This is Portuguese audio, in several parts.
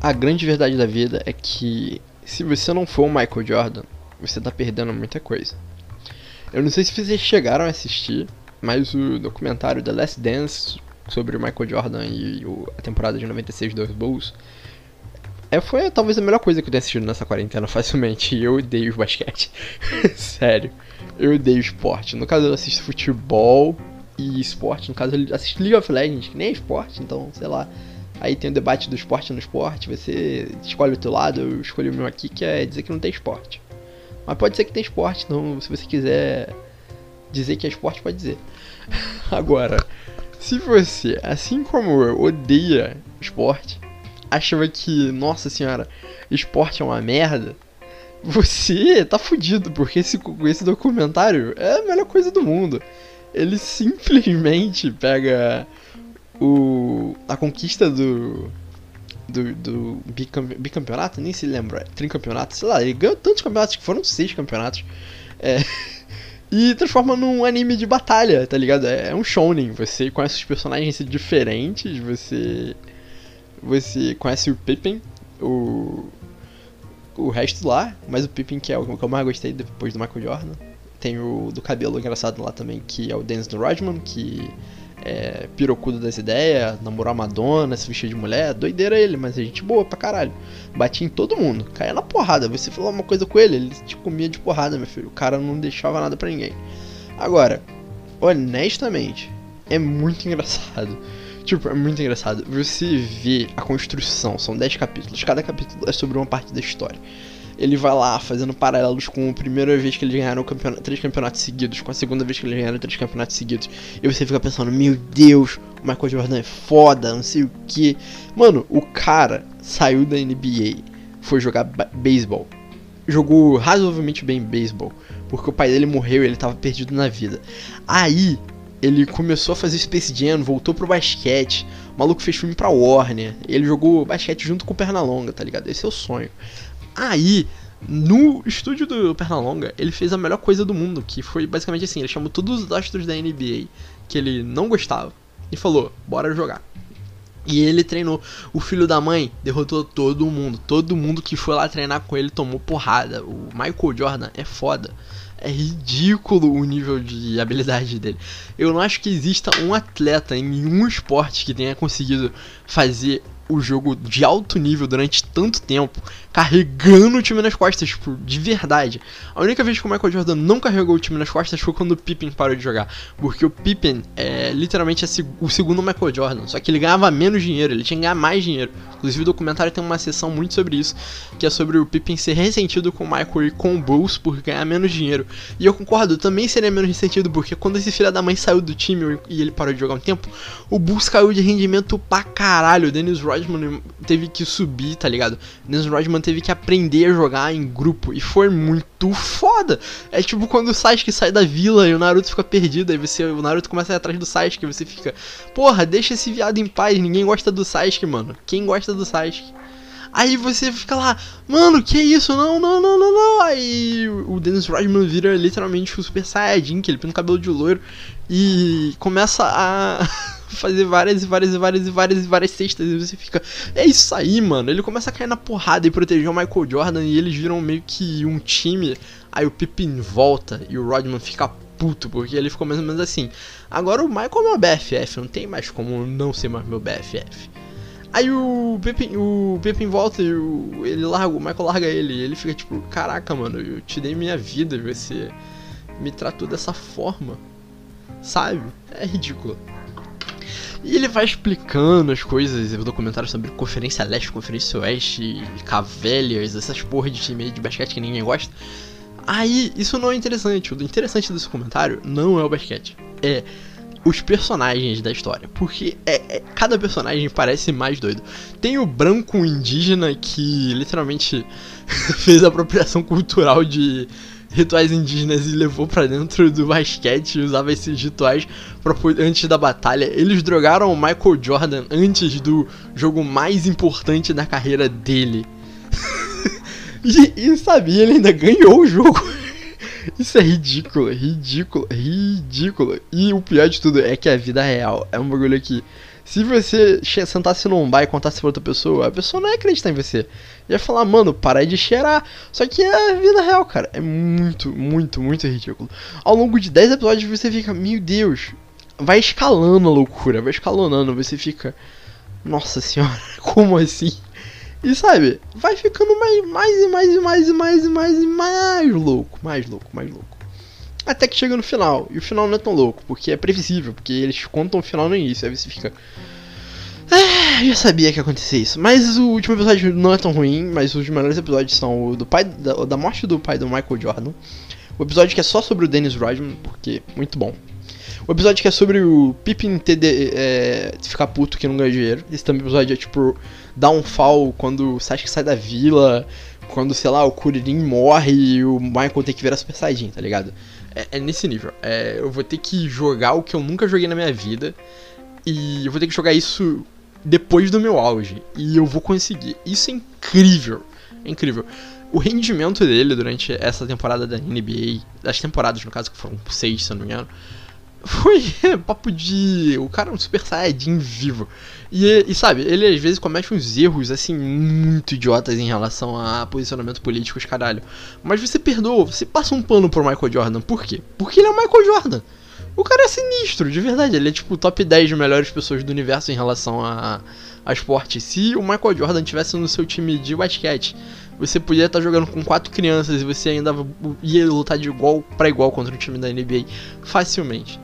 A grande verdade da vida é que se você não for o Michael Jordan, você tá perdendo muita coisa. Eu não sei se vocês chegaram a assistir, mas o documentário The Last Dance sobre o Michael Jordan e a temporada de 96 dos Bulls é, foi talvez a melhor coisa que eu tenha assistido nessa quarentena facilmente. Eu odeio basquete. Sério. Eu odeio esporte. No caso, eu assisto futebol e esporte. No caso, eu assisto League of Legends, que nem é esporte, então, sei lá. Aí tem o debate do esporte no esporte. Você escolhe o teu lado, eu escolhi o meu aqui, que é dizer que não tem esporte. Mas pode ser que tem esporte, então se você quiser dizer que é esporte, pode dizer. Agora, se você, assim como eu, odeia esporte, achava que, nossa senhora, esporte é uma merda, você tá fudido, porque esse, esse documentário é a melhor coisa do mundo. Ele simplesmente pega o a conquista do do, do bicampeonato, nem se lembra, tricampeonato, sei lá, ele ganhou tantos campeonatos que foram seis campeonatos. É, e transforma num anime de batalha, tá ligado? É, é um shonen, você conhece os personagens diferentes, você você conhece o Pippin, o o resto lá, mas o Pippin que é o que eu mais gostei depois do Michael Jordan. Tem o do cabelo engraçado lá também, que é o Dennis Rodman, que é pirocudo das ideias, namorou a Madonna, se vestiu de mulher, doideira ele, mas é gente boa pra caralho. Batia em todo mundo, caía na porrada. Você falou uma coisa com ele, ele te comia de porrada, meu filho. O cara não deixava nada para ninguém. Agora, honestamente, é muito engraçado. Tipo, é muito engraçado. Você vê a construção, são 10 capítulos, cada capítulo é sobre uma parte da história ele vai lá fazendo paralelos com a primeira vez que eles ganharam campeonato, três campeonatos seguidos, com a segunda vez que eles ganharam três campeonatos seguidos. E você fica pensando, meu Deus, o Michael Jordan é foda, não sei o que. Mano, o cara saiu da NBA, foi jogar beisebol. Jogou razoavelmente bem beisebol, porque o pai dele morreu e ele tava perdido na vida. Aí, ele começou a fazer Space Jam, voltou pro basquete. O maluco fez filme pra Warner. Ele jogou basquete junto com o Pernalonga, tá ligado? Esse é o sonho. Aí, no estúdio do Pernalonga, ele fez a melhor coisa do mundo, que foi basicamente assim, ele chamou todos os astros da NBA que ele não gostava e falou: "Bora jogar". E ele treinou. O filho da mãe derrotou todo mundo. Todo mundo que foi lá treinar com ele tomou porrada. O Michael Jordan é foda. É ridículo o nível de habilidade dele. Eu não acho que exista um atleta em nenhum esporte que tenha conseguido fazer o jogo de alto nível durante tanto tempo, carregando o time nas costas, tipo, de verdade. A única vez que o Michael Jordan não carregou o time nas costas foi quando o Pippen parou de jogar. Porque o Pippen é literalmente o segundo Michael Jordan, só que ele ganhava menos dinheiro, ele tinha que ganhar mais dinheiro. Inclusive o documentário tem uma sessão muito sobre isso, que é sobre o Pippen ser ressentido com o Michael e com o Bulls por ganhar menos dinheiro. E eu concordo, também seria menos ressentido, porque quando esse filho da mãe saiu do time e ele parou de jogar um tempo, o Bulls caiu de rendimento pra caralho. O Dennis Rodman Rodman teve que subir, tá ligado? Dennis Rodman teve que aprender a jogar em grupo e foi muito foda. É tipo quando o Sasuke sai da vila e o Naruto fica perdido, aí você, o Naruto começa a ir atrás do Sasuke e você fica, porra, deixa esse viado em paz, ninguém gosta do Sasuke, mano. Quem gosta do Sasuke? Aí você fica lá, mano, que isso? Não, não, não, não, não. Aí o Dennis Rodman vira literalmente o Super Saiyajin, que ele pinta o cabelo de loiro e começa a fazer várias e várias e várias e várias e várias cestas e você fica, é isso aí, mano. Ele começa a cair na porrada e proteger o Michael Jordan e eles viram meio que um time. Aí o Pippin volta e o Rodman fica puto, porque ele ficou mais ou menos assim. Agora o Michael é meu BFF, não tem mais como não ser mais meu BFF. Aí o Pippin, o Pippin volta e o, ele larga, o Michael larga ele. E ele fica tipo, caraca, mano, eu te dei minha vida e você me tratou dessa forma. Sabe? É ridículo. E ele vai explicando as coisas, o documentário sobre Conferência Leste, Conferência Oeste, Cavaliers, essas porra de time de basquete que ninguém gosta. Aí, isso não é interessante. O interessante desse comentário não é o basquete. É os personagens da história. Porque é, é, cada personagem parece mais doido. Tem o branco indígena que literalmente fez apropriação cultural de rituais indígenas e levou para dentro do basquete e usava esses rituais pra, antes da batalha. Eles drogaram o Michael Jordan antes do jogo mais importante da carreira dele. e, e ele ainda ganhou o jogo. Isso é ridículo, ridículo, ridículo. E o pior de tudo é que a vida real é um bagulho que. Se você sentasse num bar e contasse pra outra pessoa, a pessoa não ia acreditar em você. Ia falar, mano, para de cheirar. Só que é a vida real, cara. É muito, muito, muito ridículo. Ao longo de 10 episódios você fica, meu Deus. Vai escalando a loucura, vai escalonando. Você fica, nossa senhora, como assim? E sabe, vai ficando mais, mais e mais e mais e mais e mais e mais louco, mais louco, mais louco. Até que chega no final, e o final não é tão louco, porque é previsível, porque eles contam o final no início, aí você fica. Ah, já sabia que ia acontecer isso. Mas o último episódio não é tão ruim, mas os melhores episódios são o do pai da, da morte do pai do Michael Jordan. O episódio que é só sobre o Dennis Rodman, porque muito bom. O episódio que é sobre o Pippin de, é, ficar puto que não ganha dinheiro. Esse também episódio é tipo downfall quando o Sasuke sai da vila, quando, sei lá, o Kuririn morre e o Michael tem que virar Super Saiyajin, tá ligado? É, é nesse nível. É, eu vou ter que jogar o que eu nunca joguei na minha vida e eu vou ter que jogar isso depois do meu auge. E eu vou conseguir. Isso é incrível. É incrível. O rendimento dele durante essa temporada da NBA, das temporadas no caso, que foram seis, se eu não me engano, foi papo de. O cara é um super saiyajin vivo. E, e, sabe, ele às vezes comete uns erros, assim, muito idiotas em relação a posicionamento político, caralho. Mas você perdoa, você passa um pano pro Michael Jordan. Por quê? Porque ele é o Michael Jordan. O cara é sinistro, de verdade. Ele é tipo o top 10 de melhores pessoas do universo em relação a, a esporte. Se o Michael Jordan tivesse no seu time de basquete, você podia estar jogando com quatro crianças e você ainda ia lutar de igual para igual contra o time da NBA facilmente.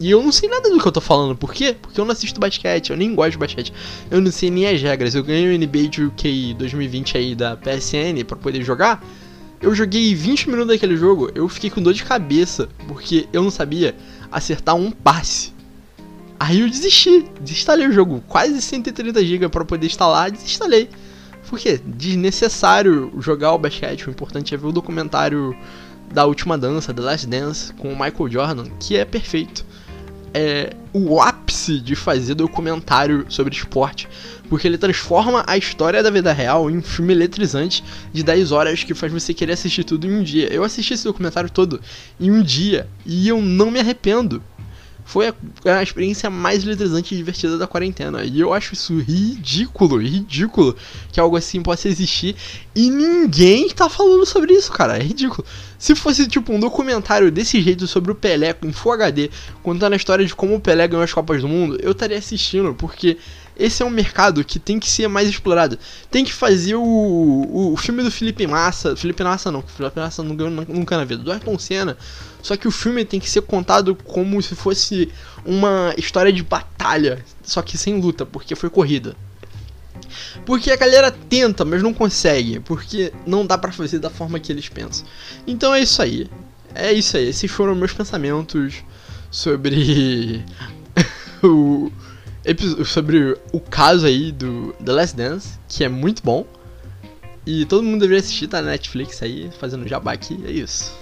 E eu não sei nada do que eu tô falando. Por quê? Porque eu não assisto basquete, eu nem gosto de basquete. Eu não sei nem as regras. Eu ganhei o NBA de UK 2020 aí da PSN para poder jogar. Eu joguei 20 minutos daquele jogo, eu fiquei com dor de cabeça, porque eu não sabia acertar um passe. Aí eu desisti, desinstalei o jogo, quase 130 GB para poder instalar, desinstalei. Porque desnecessário jogar o basquete, o importante é ver o documentário da última dança, The Last Dance, com o Michael Jordan, que é perfeito é o ápice de fazer documentário sobre esporte, porque ele transforma a história da vida real em um filme eletrizante de 10 horas que faz você querer assistir tudo em um dia. Eu assisti esse documentário todo em um dia e eu não me arrependo. Foi a, a experiência mais eletrizante e divertida da quarentena. E eu acho isso ridículo, ridículo que algo assim possa existir e ninguém tá falando sobre isso, cara. É ridículo. Se fosse tipo um documentário desse jeito sobre o Pelé em Full HD, contando a história de como o Pelé ganhou as Copas do Mundo, eu estaria assistindo, porque esse é um mercado que tem que ser mais explorado. Tem que fazer o, o, filme do Felipe Massa. Felipe Massa não, Felipe Massa não ganhou nunca na vida. Do Ayrton Senna. Só que o filme tem que ser contado como se fosse uma história de batalha. Só que sem luta, porque foi corrida. Porque a galera tenta, mas não consegue. Porque não dá para fazer da forma que eles pensam. Então é isso aí. É isso aí. Esses foram meus pensamentos sobre o sobre o caso aí do The Last Dance, que é muito bom. E todo mundo deveria assistir, tá na Netflix aí, fazendo jabá aqui, é isso.